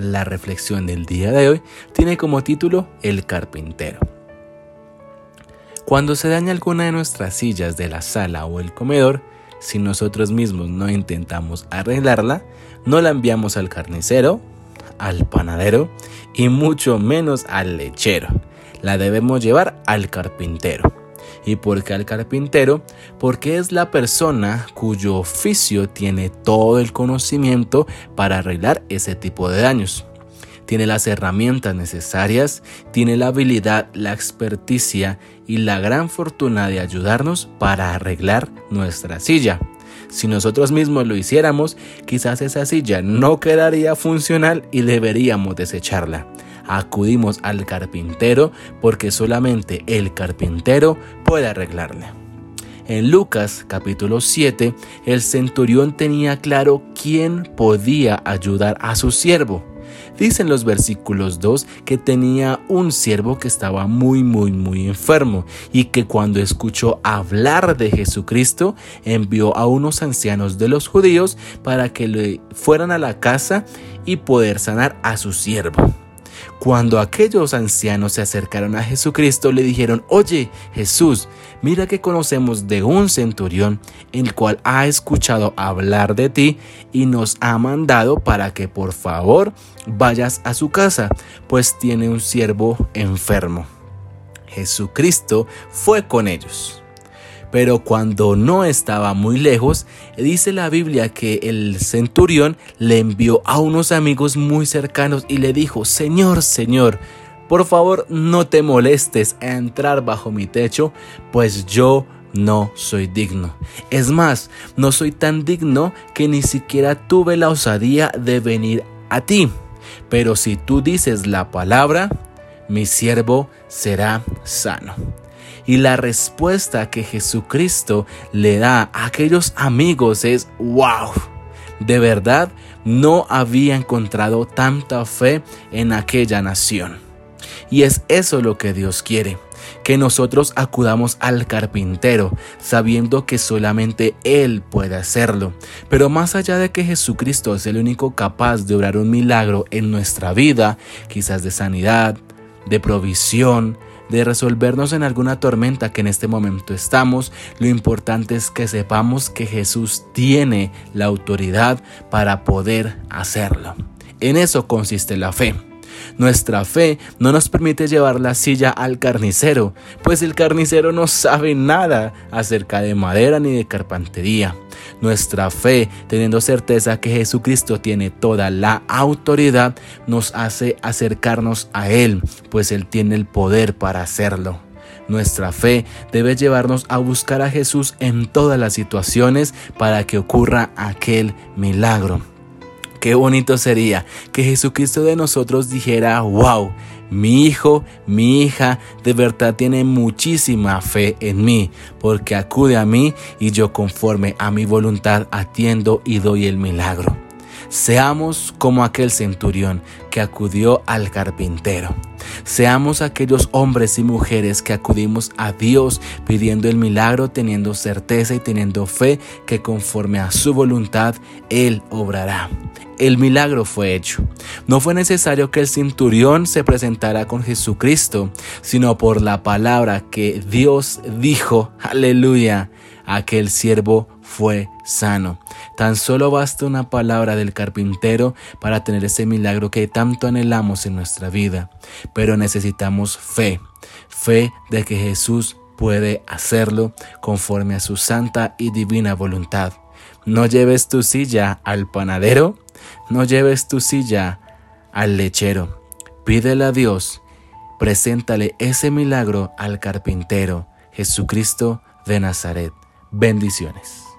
La reflexión del día de hoy tiene como título El carpintero. Cuando se daña alguna de nuestras sillas de la sala o el comedor, si nosotros mismos no intentamos arreglarla, no la enviamos al carnicero, al panadero y mucho menos al lechero. La debemos llevar al carpintero. ¿Y por qué al carpintero? Porque es la persona cuyo oficio tiene todo el conocimiento para arreglar ese tipo de daños. Tiene las herramientas necesarias, tiene la habilidad, la experticia y la gran fortuna de ayudarnos para arreglar nuestra silla. Si nosotros mismos lo hiciéramos, quizás esa silla no quedaría funcional y deberíamos desecharla acudimos al carpintero porque solamente el carpintero puede arreglarle. En Lucas capítulo 7, el centurión tenía claro quién podía ayudar a su siervo. Dicen los versículos 2 que tenía un siervo que estaba muy, muy, muy enfermo y que cuando escuchó hablar de Jesucristo envió a unos ancianos de los judíos para que le fueran a la casa y poder sanar a su siervo. Cuando aquellos ancianos se acercaron a Jesucristo, le dijeron, oye Jesús, mira que conocemos de un centurión, el cual ha escuchado hablar de ti y nos ha mandado para que por favor vayas a su casa, pues tiene un siervo enfermo. Jesucristo fue con ellos. Pero cuando no estaba muy lejos, dice la Biblia que el centurión le envió a unos amigos muy cercanos y le dijo, Señor, Señor, por favor no te molestes a entrar bajo mi techo, pues yo no soy digno. Es más, no soy tan digno que ni siquiera tuve la osadía de venir a ti. Pero si tú dices la palabra, mi siervo será sano. Y la respuesta que Jesucristo le da a aquellos amigos es, wow, de verdad no había encontrado tanta fe en aquella nación. Y es eso lo que Dios quiere, que nosotros acudamos al carpintero, sabiendo que solamente Él puede hacerlo. Pero más allá de que Jesucristo es el único capaz de obrar un milagro en nuestra vida, quizás de sanidad, de provisión, de resolvernos en alguna tormenta que en este momento estamos, lo importante es que sepamos que Jesús tiene la autoridad para poder hacerlo. En eso consiste la fe. Nuestra fe no nos permite llevar la silla al carnicero, pues el carnicero no sabe nada acerca de madera ni de carpintería. Nuestra fe, teniendo certeza que Jesucristo tiene toda la autoridad, nos hace acercarnos a Él, pues Él tiene el poder para hacerlo. Nuestra fe debe llevarnos a buscar a Jesús en todas las situaciones para que ocurra aquel milagro. Qué bonito sería que Jesucristo de nosotros dijera, wow, mi hijo, mi hija, de verdad tiene muchísima fe en mí, porque acude a mí y yo conforme a mi voluntad atiendo y doy el milagro. Seamos como aquel centurión que acudió al carpintero. Seamos aquellos hombres y mujeres que acudimos a Dios pidiendo el milagro, teniendo certeza y teniendo fe que conforme a su voluntad Él obrará. El milagro fue hecho. No fue necesario que el centurión se presentara con Jesucristo, sino por la palabra que Dios dijo, aleluya, aquel siervo fue sano. Tan solo basta una palabra del carpintero para tener ese milagro que tanto anhelamos en nuestra vida. Pero necesitamos fe, fe de que Jesús puede hacerlo conforme a su santa y divina voluntad. No lleves tu silla al panadero, no lleves tu silla al lechero. Pídele a Dios, preséntale ese milagro al carpintero, Jesucristo de Nazaret. Bendiciones.